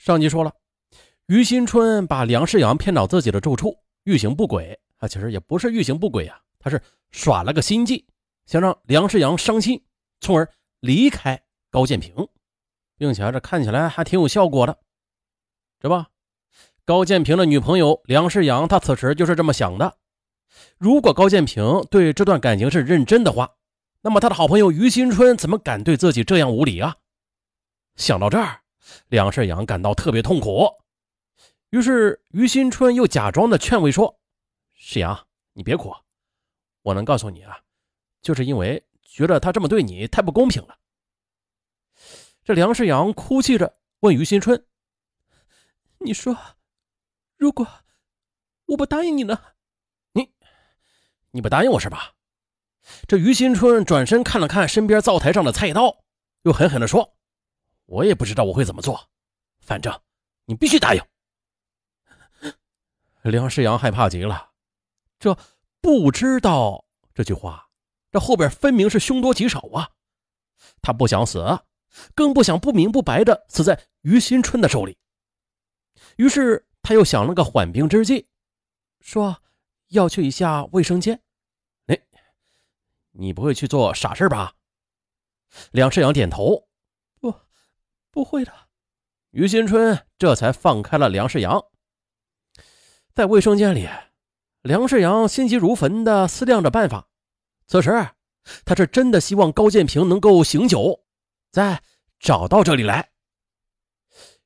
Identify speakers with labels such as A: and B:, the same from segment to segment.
A: 上集说了，于新春把梁世阳骗到自己的住处，欲行不轨啊，其实也不是欲行不轨啊，他是耍了个心计，想让梁世阳伤心，从而离开高建平，并且这看起来还挺有效果的，这吧？高建平的女朋友梁世阳，他此时就是这么想的。如果高建平对这段感情是认真的话，那么他的好朋友于新春怎么敢对自己这样无礼啊？想到这儿，梁世阳感到特别痛苦。于是于新春又假装的劝慰说：“世阳，你别哭，我能告诉你啊，就是因为觉得他这么对你太不公平了。”这梁世阳哭泣着问于新春：“你说，如果我不答应你呢？”你你不答应我是吧？这于新春转身看了看身边灶台上的菜刀，又狠狠地说：“我也不知道我会怎么做，反正你必须答应。”梁世阳害怕极了，这不知道这句话，这后边分明是凶多吉少啊！他不想死，更不想不明不白的死在于新春的手里。于是他又想了个缓兵之计，说。要去一下卫生间，哎，你不会去做傻事吧？梁世阳点头，不会的。于新春这才放开了梁世阳。在卫生间里，梁世阳心急如焚的思量着办法。此时，他是真的希望高建平能够醒酒，再找到这里来。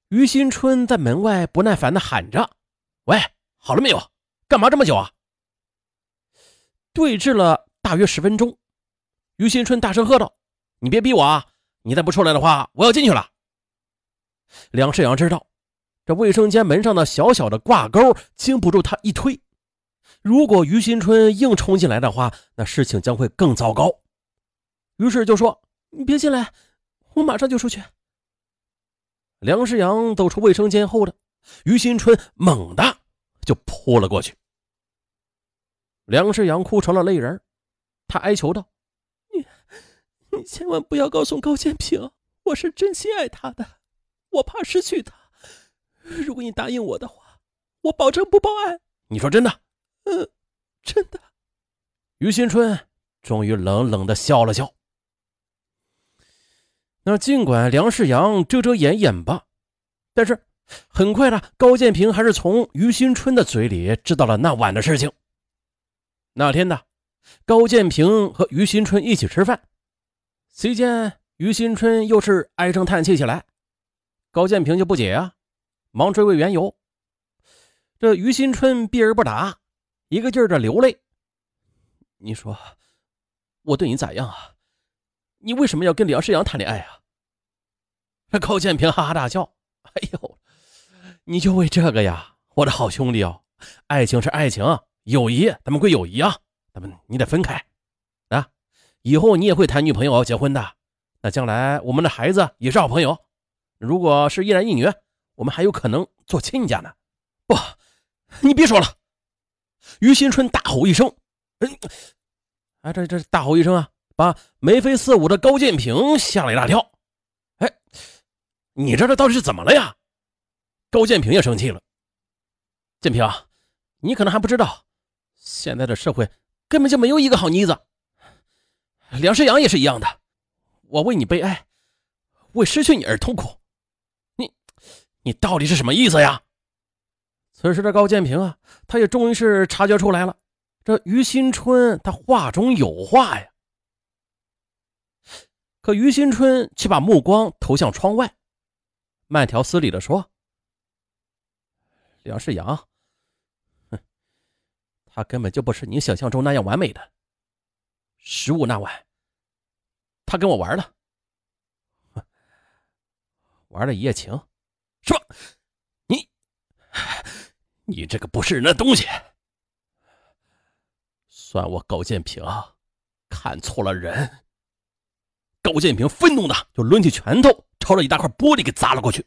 A: 于新春在门外不耐烦的喊着：“喂，好了没有？干嘛这么久啊？”对峙了大约十分钟，于新春大声喝道：“你别逼我啊！你再不出来的话，我要进去了。”梁世阳知道，这卫生间门上的小小的挂钩经不住他一推，如果于新春硬冲进来的话，那事情将会更糟糕。于是就说：“你别进来，我马上就出去。”梁世阳走出卫生间后的于新春猛地就扑了过去。梁世阳哭成了泪人，他哀求道：“你，你千万不要告诉高建平，我是真心爱他的，我怕失去他。如果你答应我的话，我保证不报案。你说真的？嗯，真的。”于新春终于冷冷的笑了笑。那尽管梁世阳遮遮掩掩吧，但是很快的，高建平还是从于新春的嘴里知道了那晚的事情。那天呢，高建平和于新春一起吃饭，席间于新春又是唉声叹气起来，高建平就不解啊，忙追问缘由。这于新春避而不答，一个劲儿的流泪。你说我对你咋样啊？你为什么要跟梁世阳谈恋爱啊？这高建平哈哈大笑，哎呦，你就为这个呀，我的好兄弟哦，爱情是爱情。友谊，咱们归友谊啊，咱们你得分开啊！以后你也会谈女朋友、结婚的，那将来我们的孩子也是好朋友。如果是一男一女，我们还有可能做亲家呢。不，你别说了！于新春大吼一声：“嗯，啊，这这大吼一声啊，把眉飞色舞的高建平吓了一大跳。哎，你这这到底是怎么了呀？”高建平也生气了：“建平，你可能还不知道。”现在的社会根本就没有一个好妮子，梁世阳也是一样的。我为你悲哀，为失去你而痛苦。你，到底是什么意思呀？此时的高建平啊，他也终于是察觉出来了，这于新春他话中有话呀。可于新春却把目光投向窗外，慢条斯理的说：“梁世阳。”哼他根本就不是你想象中那样完美的。十五那晚，他跟我玩了，玩了一夜情，是吧？你，你这个不是人的东西！算我高建平看错了人。高建平愤怒的就抡起拳头，朝着一大块玻璃给砸了过去。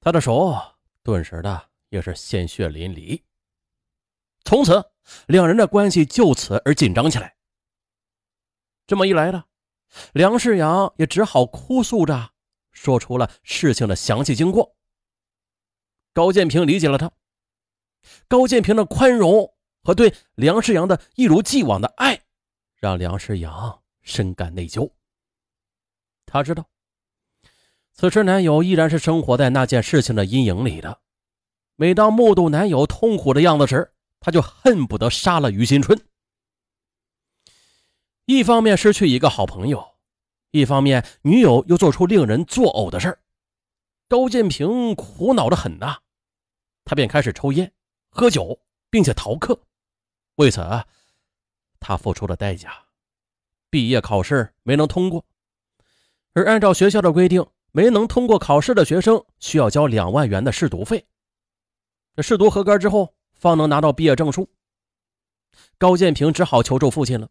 A: 他的手顿时的也是鲜血淋漓。从此，两人的关系就此而紧张起来。这么一来呢，梁世阳也只好哭诉着说出了事情的详细经过，高建平理解了他。高建平的宽容和对梁世阳的一如既往的爱，让梁世阳深感内疚。他知道，此时男友依然是生活在那件事情的阴影里的。每当目睹男友痛苦的样子时，他就恨不得杀了于新春。一方面失去一个好朋友，一方面女友又做出令人作呕的事高建平苦恼的很呐，他便开始抽烟、喝酒，并且逃课。为此，他付出了代价，毕业考试没能通过，而按照学校的规定，没能通过考试的学生需要交两万元的试读费。这试读合格之后，方能拿到毕业证书。高建平只好求助父亲了。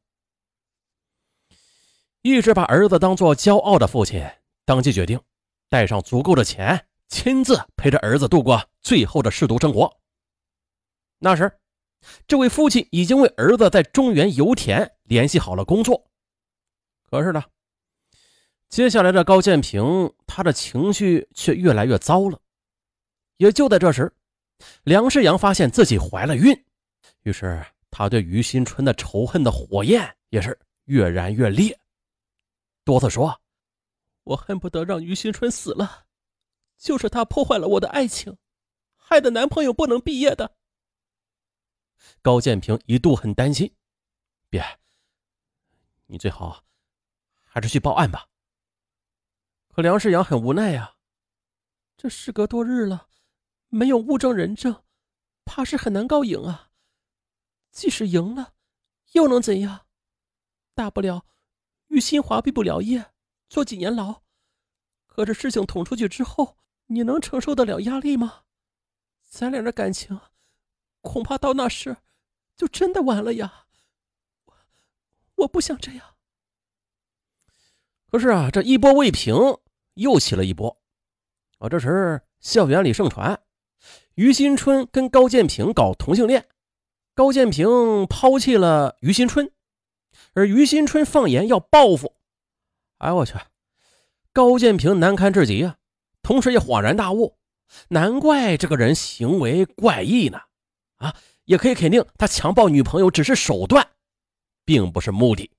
A: 一直把儿子当做骄傲的父亲，当即决定带上足够的钱，亲自陪着儿子度过最后的试读生活。那时，这位父亲已经为儿子在中原油田联系好了工作。可是呢，接下来的高建平，他的情绪却越来越糟了。也就在这时。梁世阳发现自己怀了孕，于是他对于新春的仇恨的火焰也是越燃越烈，多次说：“我恨不得让于新春死了，就是他破坏了我的爱情，害得男朋友不能毕业的。”高建平一度很担心，别，你最好还是去报案吧。可梁世阳很无奈呀，这事隔多日了。没有物证人证，怕是很难告赢啊。即使赢了，又能怎样？大不了于新华毕不了业，坐几年牢。可这事情捅出去之后，你能承受得了压力吗？咱俩的感情，恐怕到那时就真的完了呀。我我不想这样。可是啊，这一波未平，又起了一波。啊，这时校园里盛传。于新春跟高建平搞同性恋，高建平抛弃了于新春，而于新春放言要报复。哎，我去！高建平难堪至极啊，同时也恍然大悟，难怪这个人行为怪异呢。啊，也可以肯定，他强暴女朋友只是手段，并不是目的。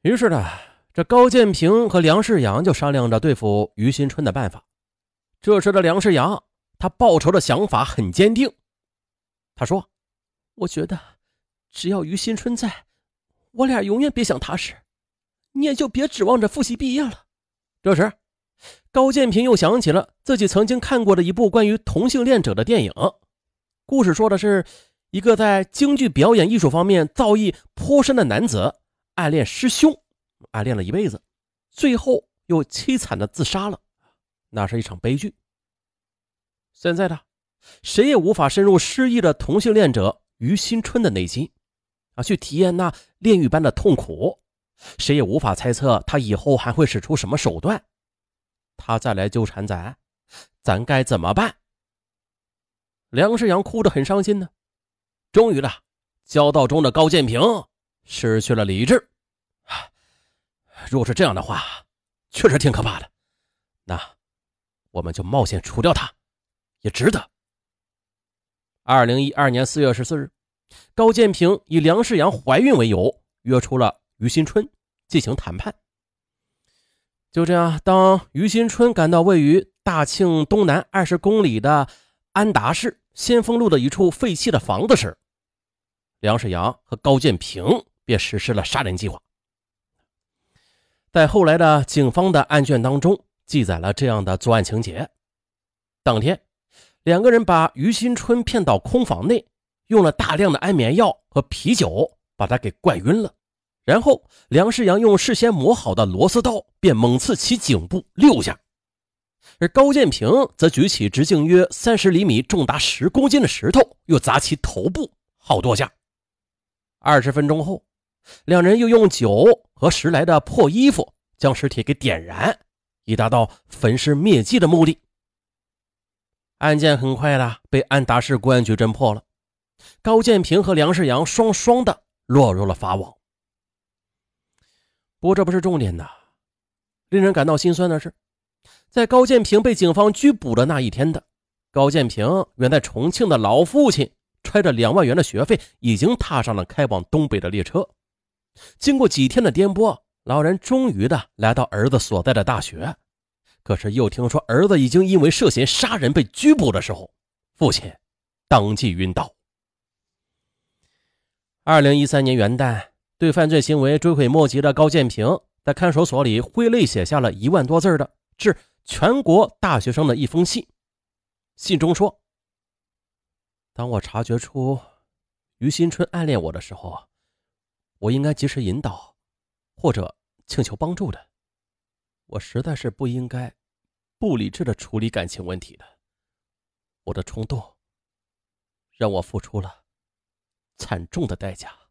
A: 于是呢，这高建平和梁世阳就商量着对付于新春的办法。这时的梁世阳。他报仇的想法很坚定。他说：“我觉得，只要于新春在，我俩永远别想踏实，你也就别指望着复习毕业了。”这时，高建平又想起了自己曾经看过的一部关于同性恋者的电影。故事说的是一个在京剧表演艺术方面造诣颇深的男子，暗恋师兄，暗恋了一辈子，最后又凄惨的自杀了。那是一场悲剧。现在的谁也无法深入失忆的同性恋者于新春的内心，啊，去体验那炼狱般的痛苦。谁也无法猜测他以后还会使出什么手段。他再来纠缠咱，咱该怎么办？梁世阳哭得很伤心呢。终于了，交道中的高建平失去了理智。若是这样的话，确实挺可怕的。那我们就冒险除掉他。也值得。二零一二年四月十四日，高建平以梁世阳怀孕为由，约出了于新春进行谈判。就这样，当于新春赶到位于大庆东南二十公里的安达市先锋路的一处废弃的房子时，梁世阳和高建平便实施了杀人计划。在后来的警方的案卷当中，记载了这样的作案情节：当天。两个人把于新春骗到空房内，用了大量的安眠药和啤酒把他给灌晕了。然后梁世阳用事先磨好的螺丝刀便猛刺其颈部六下，而高建平则举起直径约三十厘米、重达十公斤的石头，又砸其头部好多下。二十分钟后，两人又用酒和拾来的破衣服将尸体给点燃，以达到焚尸灭迹的目的。案件很快的被安达市公安局侦破了，高建平和梁世阳双双的落入了法网。不过这不是重点呐，令人感到心酸的是，在高建平被警方拘捕的那一天的高建平远在重庆的老父亲揣着两万元的学费，已经踏上了开往东北的列车。经过几天的颠簸，老人终于的来到儿子所在的大学。可是又听说儿子已经因为涉嫌杀人被拘捕的时候，父亲当即晕倒。二零一三年元旦，对犯罪行为追悔莫及的高建平，在看守所里挥泪写下了一万多字的致全国大学生的一封信。信中说：“当我察觉出于新春暗恋我的时候，我应该及时引导，或者请求帮助的。我实在是不应该不理智的处理感情问题的。我的冲动让我付出了。”惨重的代价。